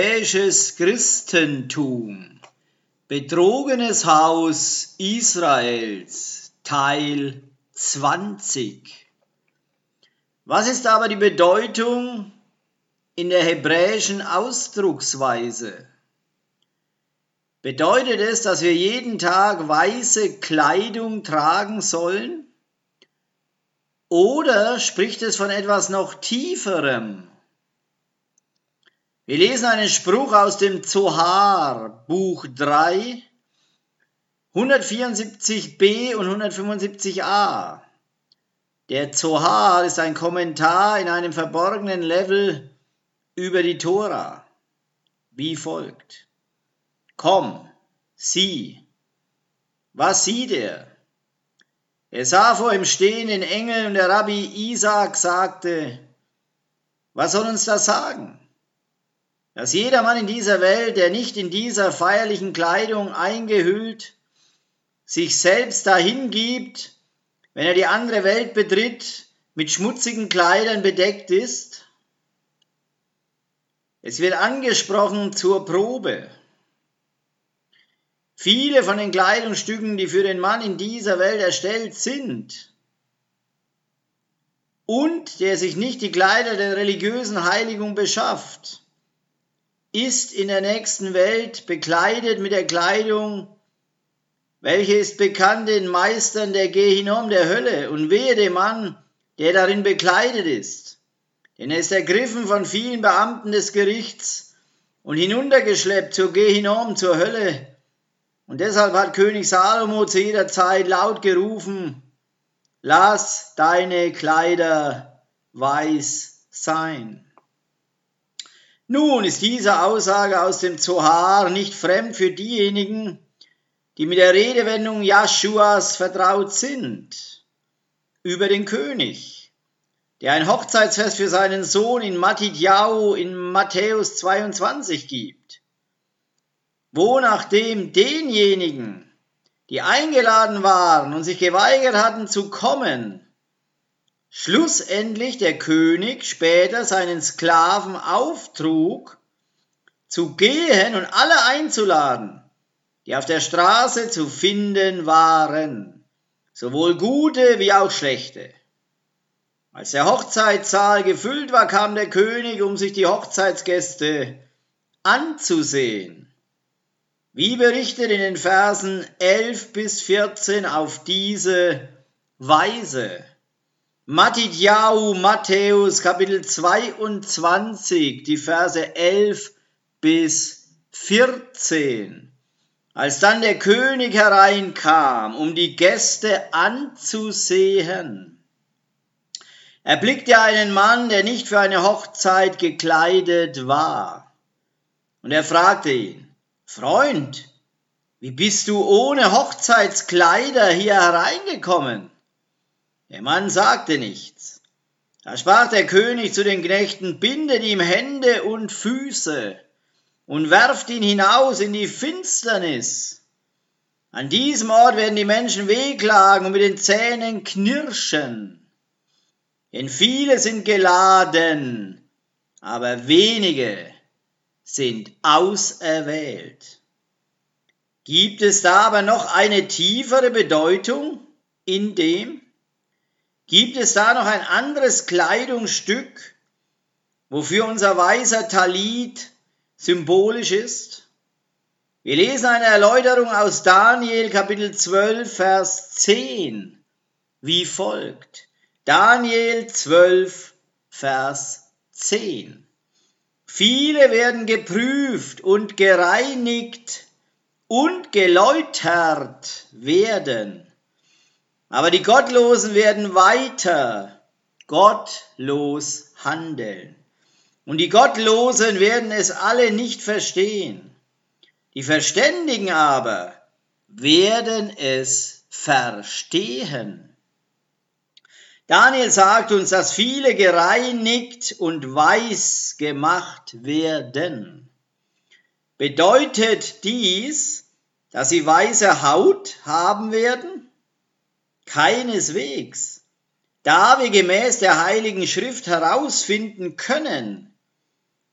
Europäisches Christentum. Betrogenes Haus Israels. Teil 20. Was ist aber die Bedeutung in der hebräischen Ausdrucksweise? Bedeutet es, dass wir jeden Tag weiße Kleidung tragen sollen? Oder spricht es von etwas noch Tieferem? Wir lesen einen Spruch aus dem Zohar, Buch 3, 174b und 175a. Der Zohar ist ein Kommentar in einem verborgenen Level über die Tora, wie folgt. Komm, sieh. Was sieht er? Er sah vor ihm stehen den Engel und der Rabbi Isaac sagte, was soll uns das sagen? Dass jeder Mann in dieser Welt, der nicht in dieser feierlichen Kleidung eingehüllt, sich selbst dahin gibt, wenn er die andere Welt betritt, mit schmutzigen Kleidern bedeckt ist? Es wird angesprochen zur Probe. Viele von den Kleidungsstücken, die für den Mann in dieser Welt erstellt sind, und der sich nicht die Kleider der religiösen Heiligung beschafft, ist in der nächsten Welt bekleidet mit der Kleidung, welche ist bekannt den Meistern der Gehinom der Hölle, und wehe dem Mann, der darin bekleidet ist. Denn er ist ergriffen von vielen Beamten des Gerichts und hinuntergeschleppt zur Gehinom, zur Hölle, und deshalb hat König Salomo zu jeder Zeit laut gerufen, lass deine Kleider weiß sein. Nun ist diese Aussage aus dem Zohar nicht fremd für diejenigen, die mit der Redewendung Jaschuas vertraut sind, über den König, der ein Hochzeitsfest für seinen Sohn in Matidjau in Matthäus 22 gibt wo nachdem denjenigen, die eingeladen waren und sich geweigert hatten zu kommen, schlussendlich der König später seinen Sklaven auftrug, zu gehen und alle einzuladen, die auf der Straße zu finden waren, sowohl gute wie auch schlechte. Als der Hochzeitssaal gefüllt war, kam der König, um sich die Hochzeitsgäste anzusehen. Wie berichtet in den Versen 11 bis 14 auf diese Weise. Matidjahu, Matthäus, Kapitel 22, die Verse 11 bis 14. Als dann der König hereinkam, um die Gäste anzusehen, erblickte er einen Mann, der nicht für eine Hochzeit gekleidet war. Und er fragte ihn, Freund, wie bist du ohne Hochzeitskleider hier hereingekommen? Der Mann sagte nichts. Da sprach der König zu den Knechten, bindet ihm Hände und Füße und werft ihn hinaus in die Finsternis. An diesem Ort werden die Menschen wehklagen und mit den Zähnen knirschen. Denn viele sind geladen, aber wenige sind auserwählt. Gibt es da aber noch eine tiefere Bedeutung in dem? Gibt es da noch ein anderes Kleidungsstück, wofür unser weißer Talit symbolisch ist? Wir lesen eine Erläuterung aus Daniel Kapitel 12, Vers 10, wie folgt. Daniel 12, Vers 10. Viele werden geprüft und gereinigt und geläutert werden. Aber die Gottlosen werden weiter gottlos handeln. Und die Gottlosen werden es alle nicht verstehen. Die Verständigen aber werden es verstehen. Daniel sagt uns, dass viele gereinigt und weiß gemacht werden. Bedeutet dies, dass sie weiße Haut haben werden? Keineswegs. Da wir gemäß der Heiligen Schrift herausfinden können,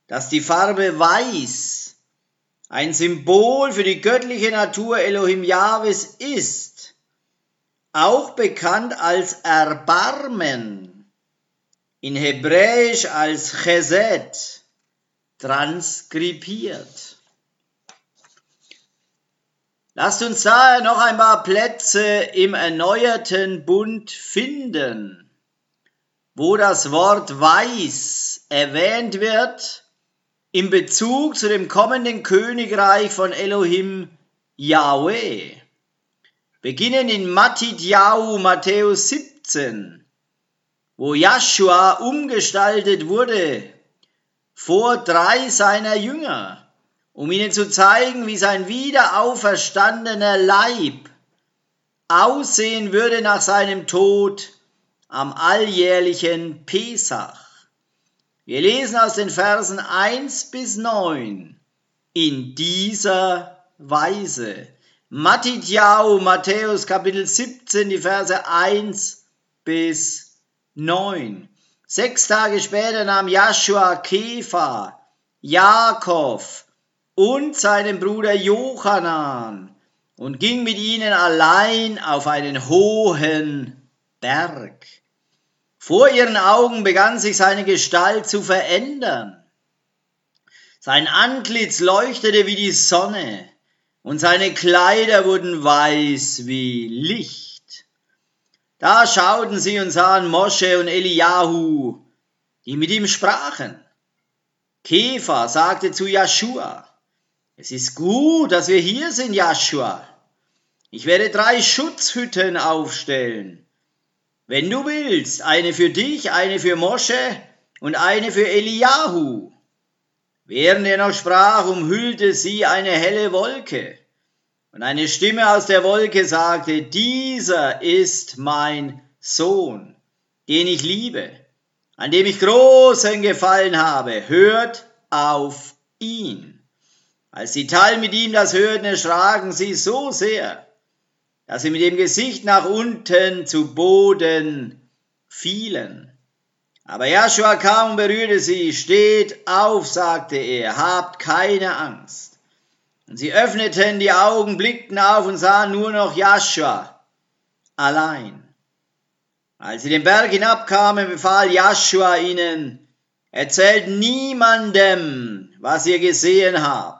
dass die Farbe Weiß ein Symbol für die göttliche Natur Elohim Jahwes ist, auch bekannt als Erbarmen, in Hebräisch als Chesed, transkribiert. Lasst uns daher noch ein paar Plätze im erneuerten Bund finden, wo das Wort weiß erwähnt wird in Bezug zu dem kommenden Königreich von Elohim Yahweh. Beginnen in Matidjahu, Matthäus 17, wo Joshua umgestaltet wurde vor drei seiner Jünger um ihnen zu zeigen, wie sein wiederauferstandener Leib aussehen würde nach seinem Tod am alljährlichen Pesach. Wir lesen aus den Versen 1 bis 9 in dieser Weise. Matidjau, Matthäus Kapitel 17, die Verse 1 bis 9. Sechs Tage später nahm Joshua Kefa, Jakob, und seinem Bruder Jochanan und ging mit ihnen allein auf einen hohen Berg. Vor ihren Augen begann sich seine Gestalt zu verändern. Sein Antlitz leuchtete wie die Sonne und seine Kleider wurden weiß wie Licht. Da schauten sie und sahen Mosche und Eliahu, die mit ihm sprachen. Kefa sagte zu Joshua, es ist gut, dass wir hier sind, Joshua. Ich werde drei Schutzhütten aufstellen. Wenn du willst, eine für dich, eine für Mosche und eine für Eliahu. Während er noch sprach, umhüllte sie eine helle Wolke. Und eine Stimme aus der Wolke sagte, dieser ist mein Sohn, den ich liebe, an dem ich großen Gefallen habe. Hört auf ihn. Als die Tal mit ihm das hörten, erschraken sie so sehr, dass sie mit dem Gesicht nach unten zu Boden fielen. Aber Joshua kam und berührte sie. Steht auf, sagte er, habt keine Angst. Und sie öffneten die Augen, blickten auf und sahen nur noch Joshua allein. Als sie den Berg hinabkamen, befahl Joshua ihnen, erzählt niemandem, was ihr gesehen habt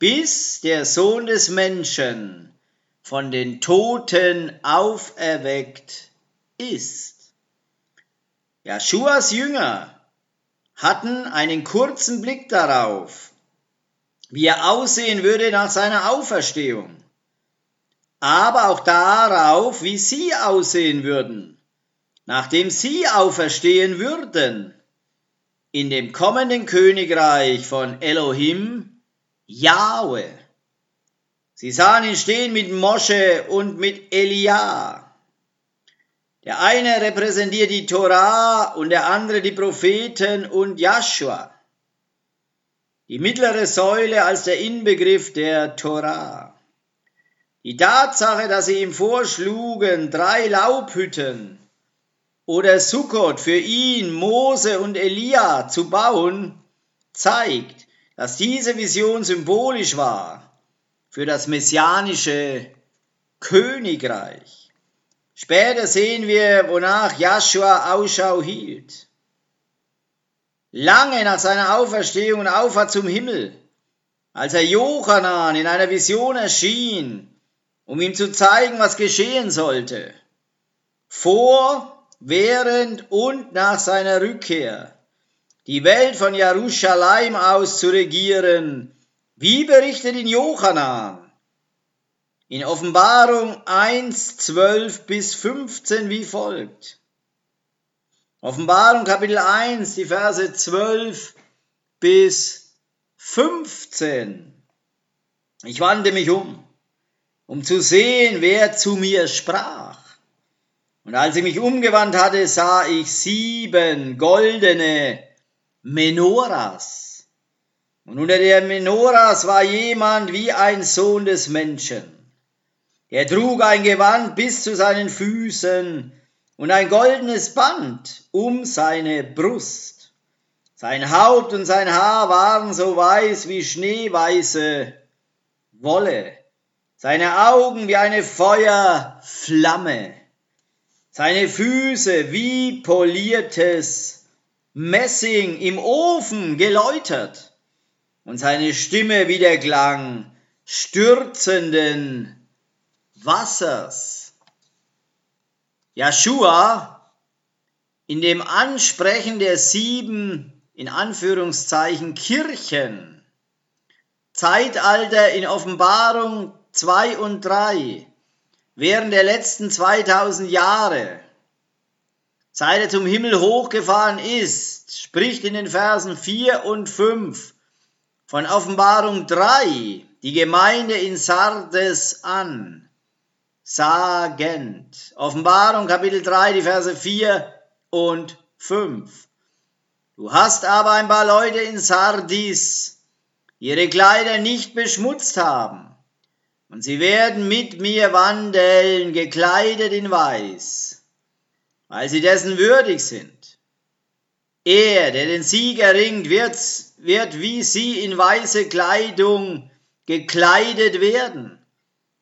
bis der Sohn des Menschen von den Toten auferweckt ist. Joshuas Jünger hatten einen kurzen Blick darauf, wie er aussehen würde nach seiner Auferstehung, aber auch darauf, wie sie aussehen würden, nachdem sie auferstehen würden, in dem kommenden Königreich von Elohim Jahwe. Sie sahen ihn stehen mit Mosche und mit Elia. Der eine repräsentiert die Torah und der andere die Propheten und Joshua. Die mittlere Säule als der Inbegriff der Torah. Die Tatsache, dass sie ihm vorschlugen, drei Laubhütten oder Sukkot für ihn, Mose und Elia zu bauen, zeigt, dass diese Vision symbolisch war für das messianische Königreich. Später sehen wir, wonach Joshua Ausschau hielt. Lange nach seiner Auferstehung und Auffahrt zum Himmel, als er Jochanan in einer Vision erschien, um ihm zu zeigen, was geschehen sollte, vor, während und nach seiner Rückkehr, die Welt von Jerusalem aus zu regieren, wie berichtet in Jochanan. In Offenbarung 1, 12 bis 15 wie folgt. Offenbarung Kapitel 1, die Verse 12 bis 15. Ich wandte mich um, um zu sehen, wer zu mir sprach. Und als ich mich umgewandt hatte, sah ich sieben goldene Menoras. Und unter der Menoras war jemand wie ein Sohn des Menschen. Er trug ein Gewand bis zu seinen Füßen und ein goldenes Band um seine Brust. Sein Haupt und sein Haar waren so weiß wie schneeweiße Wolle, seine Augen wie eine Feuerflamme, seine Füße wie poliertes Messing im Ofen geläutert und seine Stimme wie Klang stürzenden Wassers. Joshua in dem Ansprechen der sieben in Anführungszeichen Kirchen, Zeitalter in Offenbarung 2 und 3, während der letzten 2000 Jahre, seit er zum Himmel hochgefahren ist, spricht in den Versen 4 und 5 von Offenbarung 3 die Gemeinde in Sardes an, sagend. Offenbarung Kapitel 3, die Verse 4 und 5. Du hast aber ein paar Leute in Sardis, die ihre Kleider nicht beschmutzt haben, und sie werden mit mir wandeln, gekleidet in Weiß, weil sie dessen würdig sind. Er, der den Sieg erringt, wird, wird wie sie in weiße Kleidung gekleidet werden.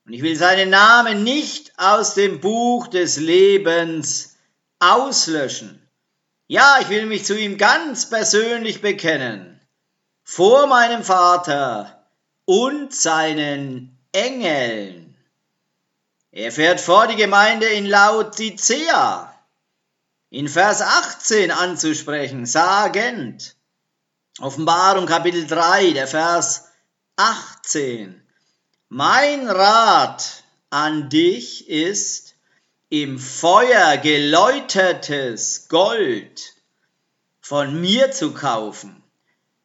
Und ich will seinen Namen nicht aus dem Buch des Lebens auslöschen. Ja, ich will mich zu ihm ganz persönlich bekennen, vor meinem Vater und seinen Engeln. Er fährt vor die Gemeinde in Laodicea, in Vers 18 anzusprechen, sagend, Offenbarung Kapitel 3, der Vers 18. Mein Rat an dich ist, im Feuer geläutertes Gold von mir zu kaufen,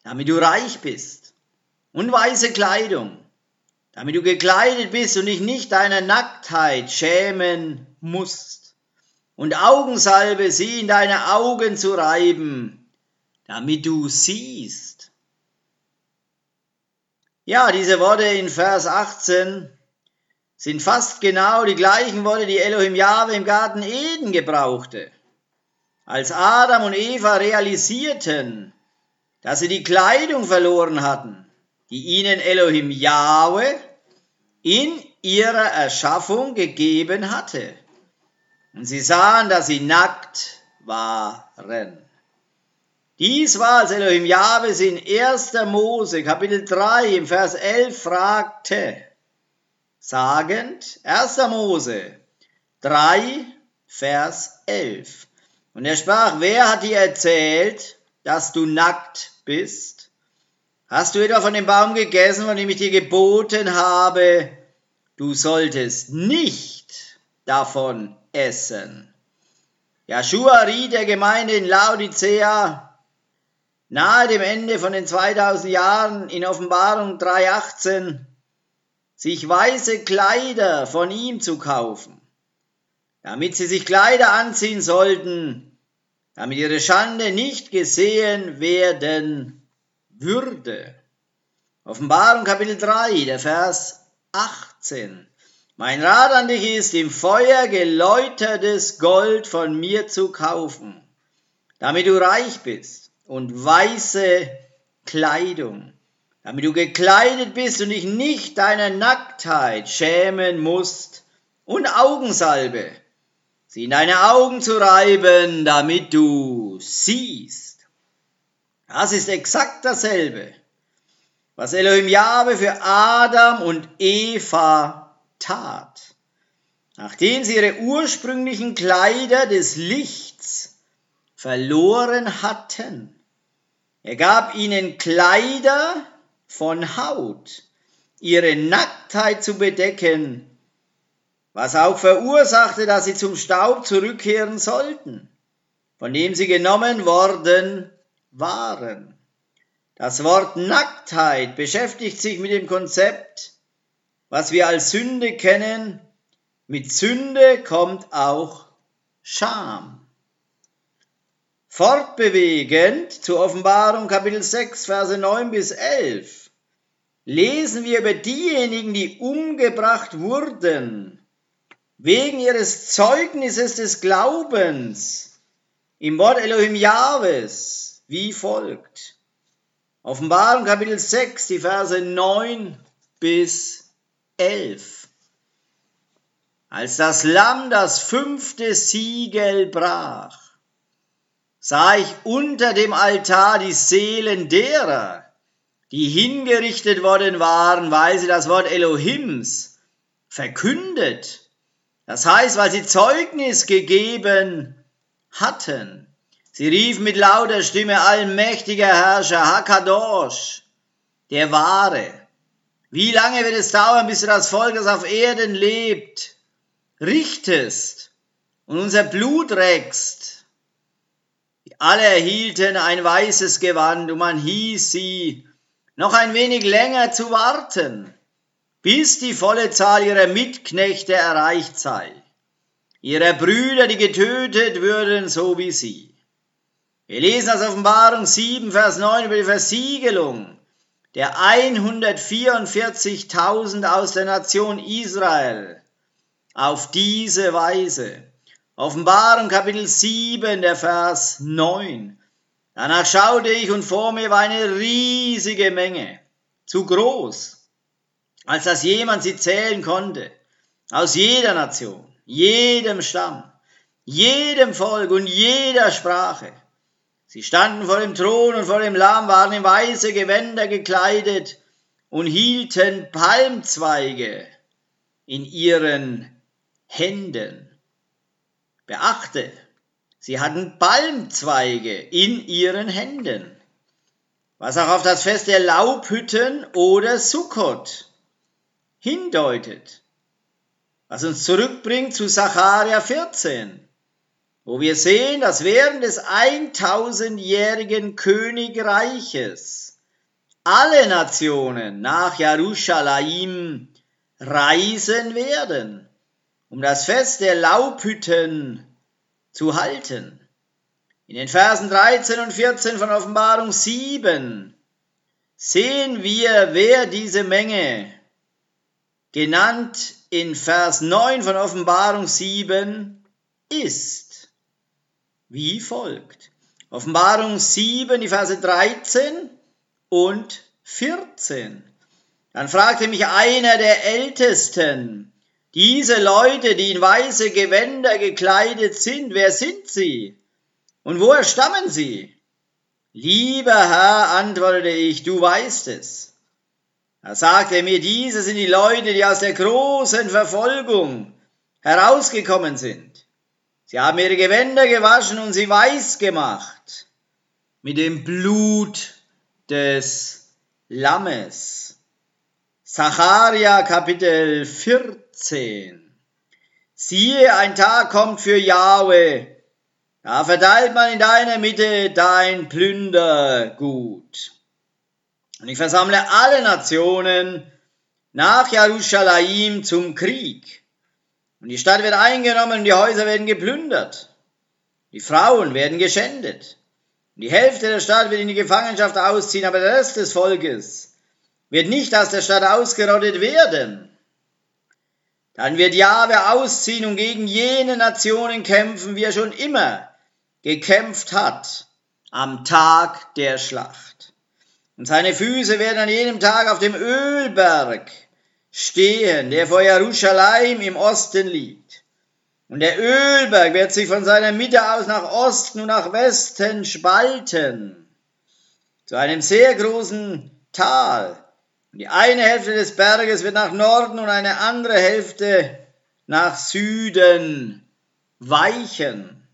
damit du reich bist, und weiße Kleidung, damit du gekleidet bist und dich nicht deiner Nacktheit schämen musst, und Augensalbe sie in deine Augen zu reiben, damit du siehst. Ja, diese Worte in Vers 18 sind fast genau die gleichen Worte, die Elohim Jahwe im Garten Eden gebrauchte. Als Adam und Eva realisierten, dass sie die Kleidung verloren hatten, die ihnen Elohim Jahwe in ihrer Erschaffung gegeben hatte. Und sie sahen, dass sie nackt waren. Dies war, als Elohim Jahwe sie in 1. Mose, Kapitel 3, im Vers 11 fragte, sagend, 1. Mose 3, Vers 11. Und er sprach, wer hat dir erzählt, dass du nackt bist? Hast du etwa von dem Baum gegessen, von dem ich dir geboten habe, du solltest nicht davon essen? Joshua riet der Gemeinde in Laodicea nahe dem Ende von den 2000 Jahren in Offenbarung 3,18 sich weiße Kleider von ihm zu kaufen, damit sie sich Kleider anziehen sollten, damit ihre Schande nicht gesehen werden würde. Offenbarung Kapitel 3, der Vers 18. Mein Rat an dich ist, im Feuer geläutertes Gold von mir zu kaufen, damit du reich bist und weiße Kleidung damit du gekleidet bist und dich nicht deiner Nacktheit schämen musst, und Augensalbe, sie in deine Augen zu reiben, damit du siehst. Das ist exakt dasselbe, was Elohim Jahwe für Adam und Eva tat. Nachdem sie ihre ursprünglichen Kleider des Lichts verloren hatten, er gab ihnen Kleider, von Haut, ihre Nacktheit zu bedecken, was auch verursachte, dass sie zum Staub zurückkehren sollten, von dem sie genommen worden waren. Das Wort Nacktheit beschäftigt sich mit dem Konzept, was wir als Sünde kennen. Mit Sünde kommt auch Scham. Fortbewegend zur Offenbarung Kapitel 6, Verse 9 bis 11 lesen wir über diejenigen, die umgebracht wurden, wegen ihres Zeugnisses des Glaubens im Wort Elohim Jahwes, wie folgt. Offenbarung Kapitel 6, die Verse 9 bis 11. Als das Lamm das fünfte Siegel brach, sah ich unter dem Altar die Seelen derer, die hingerichtet worden waren, weil sie das Wort Elohims verkündet. Das heißt, weil sie Zeugnis gegeben hatten. Sie riefen mit lauter Stimme, allmächtiger Herrscher, Hakadosh, der Wahre. Wie lange wird es dauern, bis du das Volk, das auf Erden lebt, richtest und unser Blut reckst? Alle erhielten ein weißes Gewand und man hieß sie, noch ein wenig länger zu warten, bis die volle Zahl ihrer Mitknechte erreicht sei, ihrer Brüder, die getötet würden, so wie sie. Wir lesen aus Offenbarung 7, Vers 9 über die Versiegelung der 144.000 aus der Nation Israel auf diese Weise. Offenbarung Kapitel 7, der Vers 9. Danach schaute ich und vor mir war eine riesige Menge, zu groß, als dass jemand sie zählen konnte, aus jeder Nation, jedem Stamm, jedem Volk und jeder Sprache. Sie standen vor dem Thron und vor dem Lamm, waren in weiße Gewänder gekleidet und hielten Palmzweige in ihren Händen. Beachte, sie hatten Palmzweige in ihren Händen, was auch auf das Fest der Laubhütten oder Sukkot hindeutet, was uns zurückbringt zu Sacharja 14 wo wir sehen, dass während des 1000-jährigen Königreiches alle Nationen nach Jerusalem reisen werden, um das Fest der Laubhütten zu halten. In den Versen 13 und 14 von Offenbarung 7 sehen wir, wer diese Menge, genannt in Vers 9 von Offenbarung 7, ist wie folgt. Offenbarung 7, die Verse 13 und 14. Dann fragte mich einer der Ältesten, diese Leute, die in weiße Gewänder gekleidet sind, wer sind sie? Und woher stammen sie? Lieber Herr, antwortete ich, du weißt es. Da sagte er mir, diese sind die Leute, die aus der großen Verfolgung herausgekommen sind. Sie haben ihre Gewänder gewaschen und sie weiß gemacht mit dem Blut des Lammes. Zacharia Kapitel 14. Siehe, ein Tag kommt für Jahwe, da verteilt man in deiner Mitte dein Plündergut. Und ich versammle alle Nationen nach Jerusalem zum Krieg. Und die Stadt wird eingenommen und die Häuser werden geplündert. Die Frauen werden geschändet. Und die Hälfte der Stadt wird in die Gefangenschaft ausziehen, aber der Rest des Volkes wird nicht aus der Stadt ausgerottet werden. Dann wird Jahwe ausziehen und gegen jene Nationen kämpfen, wie er schon immer gekämpft hat am Tag der Schlacht. Und seine Füße werden an jedem Tag auf dem Ölberg stehen, der vor Jerusalem im Osten liegt. Und der Ölberg wird sich von seiner Mitte aus nach Osten und nach Westen spalten, zu einem sehr großen Tal. Und die eine Hälfte des Berges wird nach Norden und eine andere Hälfte nach Süden weichen.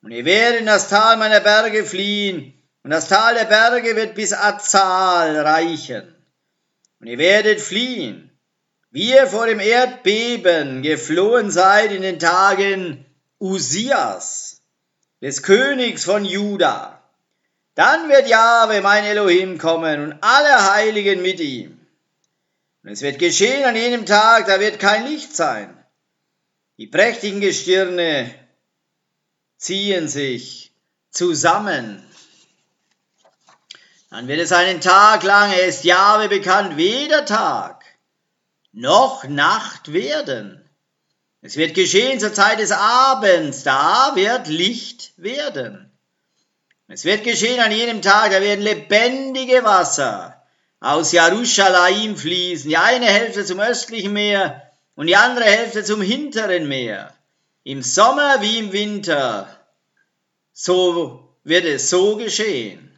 Und ihr werdet in das Tal meiner Berge fliehen, und das Tal der Berge wird bis Azal reichen. Und ihr werdet fliehen, wie ihr vor dem Erdbeben geflohen seid in den Tagen Usias, des Königs von Juda. Dann wird Jahwe, mein Elohim, kommen und alle Heiligen mit ihm. Und es wird geschehen an jenem Tag, da wird kein Licht sein. Die prächtigen Gestirne ziehen sich zusammen. Dann wird es einen Tag lang, er ist Jahwe bekannt, weder Tag noch Nacht werden. Es wird geschehen zur Zeit des Abends, da wird Licht werden. Es wird geschehen an jenem Tag, da werden lebendige Wasser aus Jerusalem fließen, die eine Hälfte zum östlichen Meer und die andere Hälfte zum hinteren Meer. Im Sommer wie im Winter. So wird es so geschehen.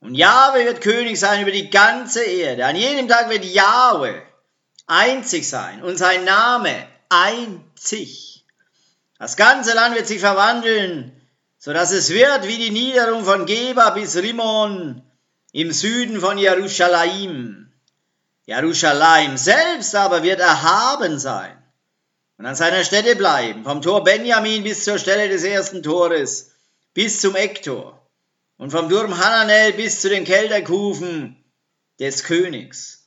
Und Jahwe wird König sein über die ganze Erde. An jedem Tag wird Jahwe einzig sein und sein Name einzig. Das ganze Land wird sich verwandeln, so dass es wird wie die Niederung von Geba bis Rimon im Süden von Jerusalem. Jerusalem selbst aber wird erhaben sein und an seiner Stätte bleiben, vom Tor Benjamin bis zur Stelle des ersten Tores, bis zum Ecktor und vom Turm Hananel bis zu den Kelterkufen des Königs.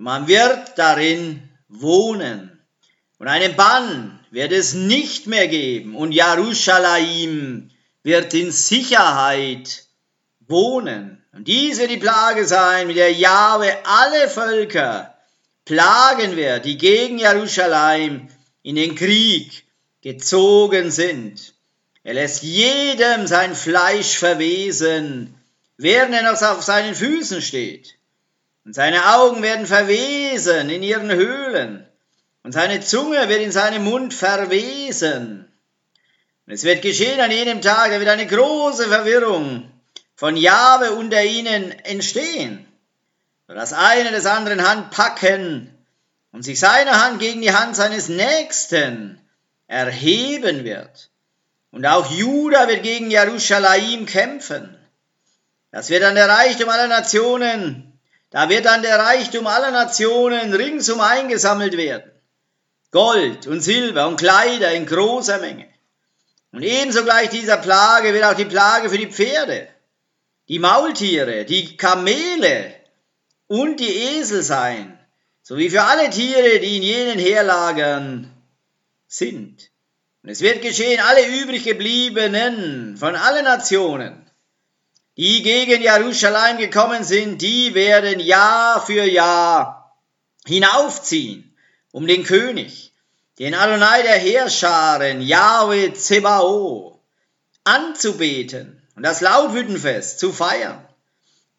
Man wird darin wohnen. Und einen Bann wird es nicht mehr geben. Und Jerusalem wird in Sicherheit wohnen. Und dies wird die Plage sein, mit der Jahwe alle Völker plagen wird, die gegen Jerusalem in den Krieg gezogen sind. Er lässt jedem sein Fleisch verwesen, während er noch auf seinen Füßen steht. Und seine Augen werden verwesen in ihren Höhlen, und seine Zunge wird in seinem Mund verwesen. Und es wird geschehen an jenem Tag, da wird eine große Verwirrung von Jahwe unter ihnen entstehen, sodass eine des anderen Hand packen und sich seine Hand gegen die Hand seines Nächsten erheben wird. Und auch Juda wird gegen Jerusalem kämpfen. Das wird dann der Reichtum aller Nationen, da wird dann der Reichtum aller Nationen ringsum eingesammelt werden. Gold und Silber und Kleider in großer Menge. Und ebenso gleich dieser Plage wird auch die Plage für die Pferde, die Maultiere, die Kamele und die Esel sein, sowie für alle Tiere, die in jenen Herlagern sind. Und es wird geschehen, alle übrig gebliebenen von allen Nationen, die gegen Jerusalem gekommen sind, die werden Jahr für Jahr hinaufziehen um den König, den Adonai der Heerscharen, Yahweh Zebao, anzubeten und das Laubhüttenfest zu feiern.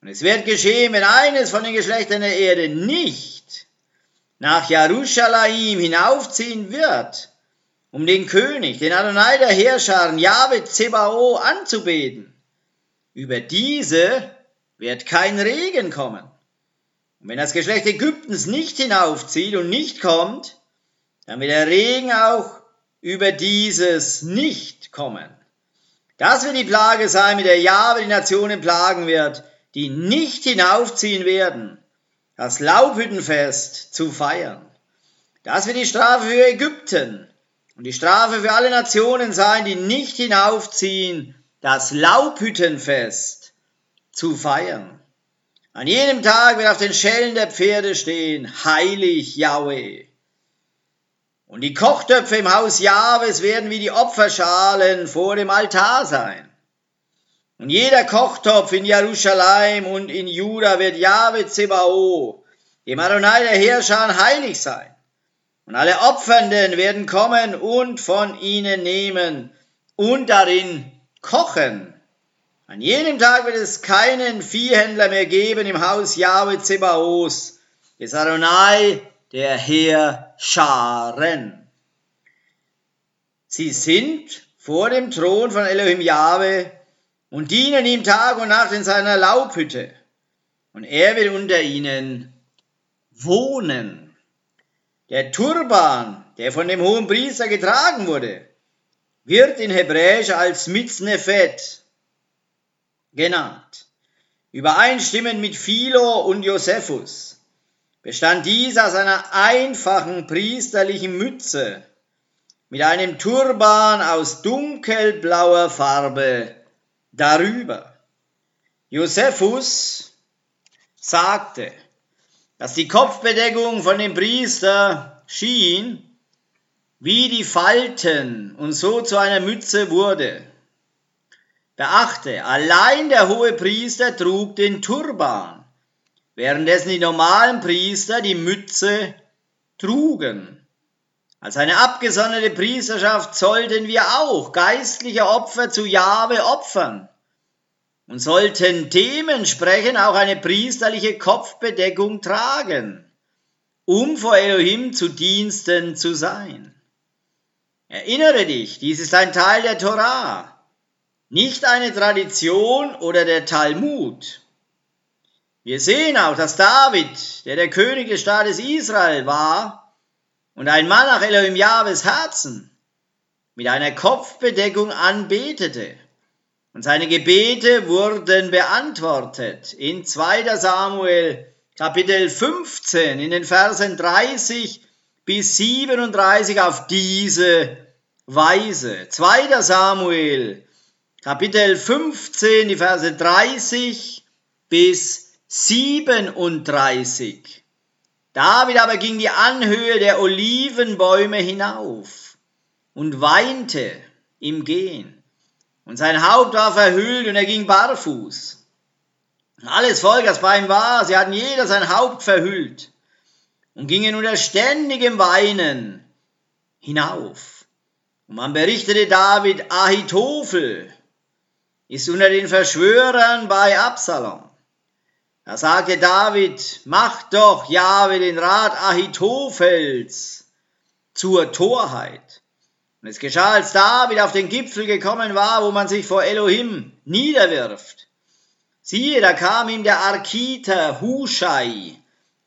Und es wird geschehen, wenn eines von den Geschlechtern der Erde nicht nach Jerusalem hinaufziehen wird, um den König, den Adonai der Herrscher, Jahwe Zebao, anzubeten. Über diese wird kein Regen kommen. Und wenn das Geschlecht Ägyptens nicht hinaufzieht und nicht kommt, dann wird der Regen auch über dieses nicht kommen. Das wird die Plage sein, mit der Jahwe die Nationen plagen wird, die nicht hinaufziehen werden, das Laubhüttenfest zu feiern. Das wird die Strafe für Ägypten, und die Strafe für alle Nationen sein, die nicht hinaufziehen, das Laubhüttenfest zu feiern. An jenem Tag wird auf den Schellen der Pferde stehen, heilig Yahweh. Und die Kochtöpfe im Haus Jahwes werden wie die Opferschalen vor dem Altar sein. Und jeder Kochtopf in Jerusalem und in Juda wird Jahwe Zebao, dem Adonai der Herrscher, heilig sein. Und alle Opfernden werden kommen und von ihnen nehmen und darin kochen. An jenem Tag wird es keinen Viehhändler mehr geben im Haus Yahweh Zebaos, des Adonai, der Heerscharen. Sie sind vor dem Thron von Elohim Yahweh und dienen ihm Tag und Nacht in seiner Laubhütte. Und er wird unter ihnen wohnen. Der Turban, der von dem hohen Priester getragen wurde, wird in Hebräisch als Mitznefet genannt. Übereinstimmend mit Philo und Josephus bestand dies aus einer einfachen priesterlichen Mütze mit einem Turban aus dunkelblauer Farbe darüber. Josephus sagte, dass die Kopfbedeckung von dem Priester schien wie die Falten und so zu einer Mütze wurde. Beachte, allein der hohe Priester trug den Turban, währenddessen die normalen Priester die Mütze trugen. Als eine abgesonderte Priesterschaft sollten wir auch geistliche Opfer zu Jahwe opfern und sollten dementsprechend auch eine priesterliche Kopfbedeckung tragen, um vor Elohim zu Diensten zu sein. Erinnere dich, dies ist ein Teil der Torah, nicht eine Tradition oder der Talmud. Wir sehen auch, dass David, der der König des Staates Israel war und ein Mann nach Elohim Jahwes Herzen, mit einer Kopfbedeckung anbetete. Und seine Gebete wurden beantwortet. In 2. Samuel Kapitel 15 in den Versen 30 bis 37 auf diese Weise. 2. Samuel Kapitel 15, die Verse 30 bis 37. David aber ging die Anhöhe der Olivenbäume hinauf und weinte im Gehen und sein Haupt war verhüllt und er ging barfuß. Alles Volk, das bei ihm war, sie hatten jeder sein Haupt verhüllt und gingen unter ständigem Weinen hinauf. Und man berichtete David, Ahitophel ist unter den Verschwörern bei Absalom. Da sagte David, macht doch Jahwe den Rat Ahitophels zur Torheit. Und es geschah, als David auf den Gipfel gekommen war, wo man sich vor Elohim niederwirft. Siehe, da kam ihm der Arkiter Huschai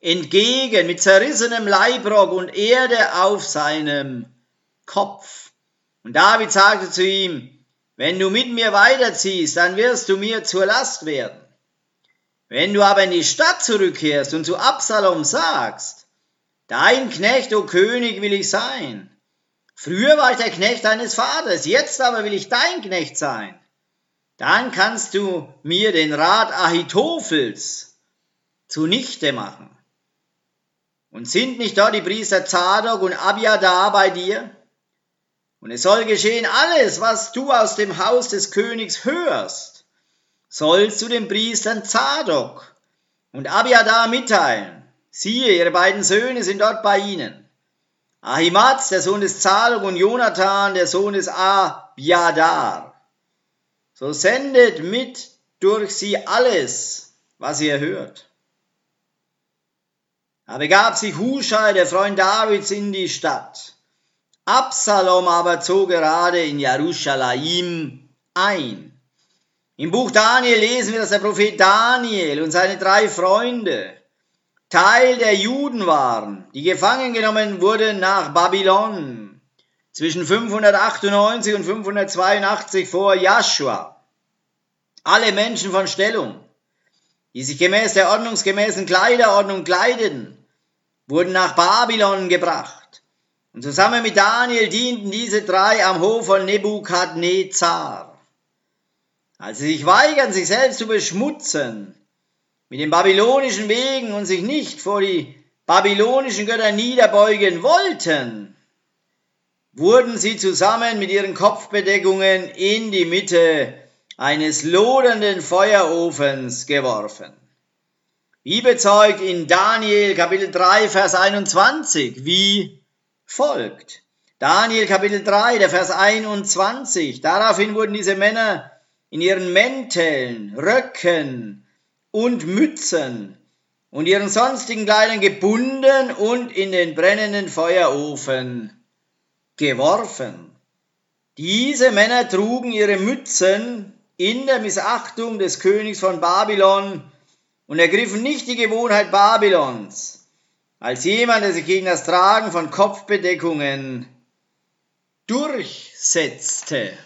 entgegen mit zerrissenem Leibrock und Erde auf seinem Kopf. Und David sagte zu ihm, wenn du mit mir weiterziehst, dann wirst du mir zur Last werden. Wenn du aber in die Stadt zurückkehrst und zu Absalom sagst, dein Knecht, o König, will ich sein, Früher war ich der Knecht deines Vaters, jetzt aber will ich dein Knecht sein. Dann kannst du mir den Rat Ahitophels zunichte machen. Und sind nicht dort die Priester Zadok und Abiadar bei dir? Und es soll geschehen, alles, was du aus dem Haus des Königs hörst, sollst du den Priestern Zadok und Abiadar mitteilen. Siehe, ihre beiden Söhne sind dort bei ihnen. Ahimaaz, der Sohn des Zaluk, und Jonathan, der Sohn des Abiadar. So sendet mit durch sie alles, was ihr hört. Da begab sich Huschai, der Freund Davids, in die Stadt. Absalom aber zog gerade in Jerusalem ein. Im Buch Daniel lesen wir, dass der Prophet Daniel und seine drei Freunde Teil der Juden waren, die gefangen genommen wurden nach Babylon zwischen 598 und 582 vor Joshua. Alle Menschen von Stellung, die sich gemäß der ordnungsgemäßen Kleiderordnung kleideten, wurden nach Babylon gebracht. Und zusammen mit Daniel dienten diese drei am Hof von Nebukadnezar. Als sie sich weigern, sich selbst zu beschmutzen, mit den babylonischen Wegen und sich nicht vor die babylonischen Götter niederbeugen wollten, wurden sie zusammen mit ihren Kopfbedeckungen in die Mitte eines lodernden Feuerofens geworfen. Wie bezeugt in Daniel Kapitel 3, Vers 21, wie folgt. Daniel Kapitel 3, der Vers 21. Daraufhin wurden diese Männer in ihren Mänteln, Röcken, und Mützen und ihren sonstigen Kleidern gebunden und in den brennenden Feuerofen geworfen. Diese Männer trugen ihre Mützen in der Missachtung des Königs von Babylon und ergriffen nicht die Gewohnheit Babylons, als jemand, der sich gegen das Tragen von Kopfbedeckungen durchsetzte.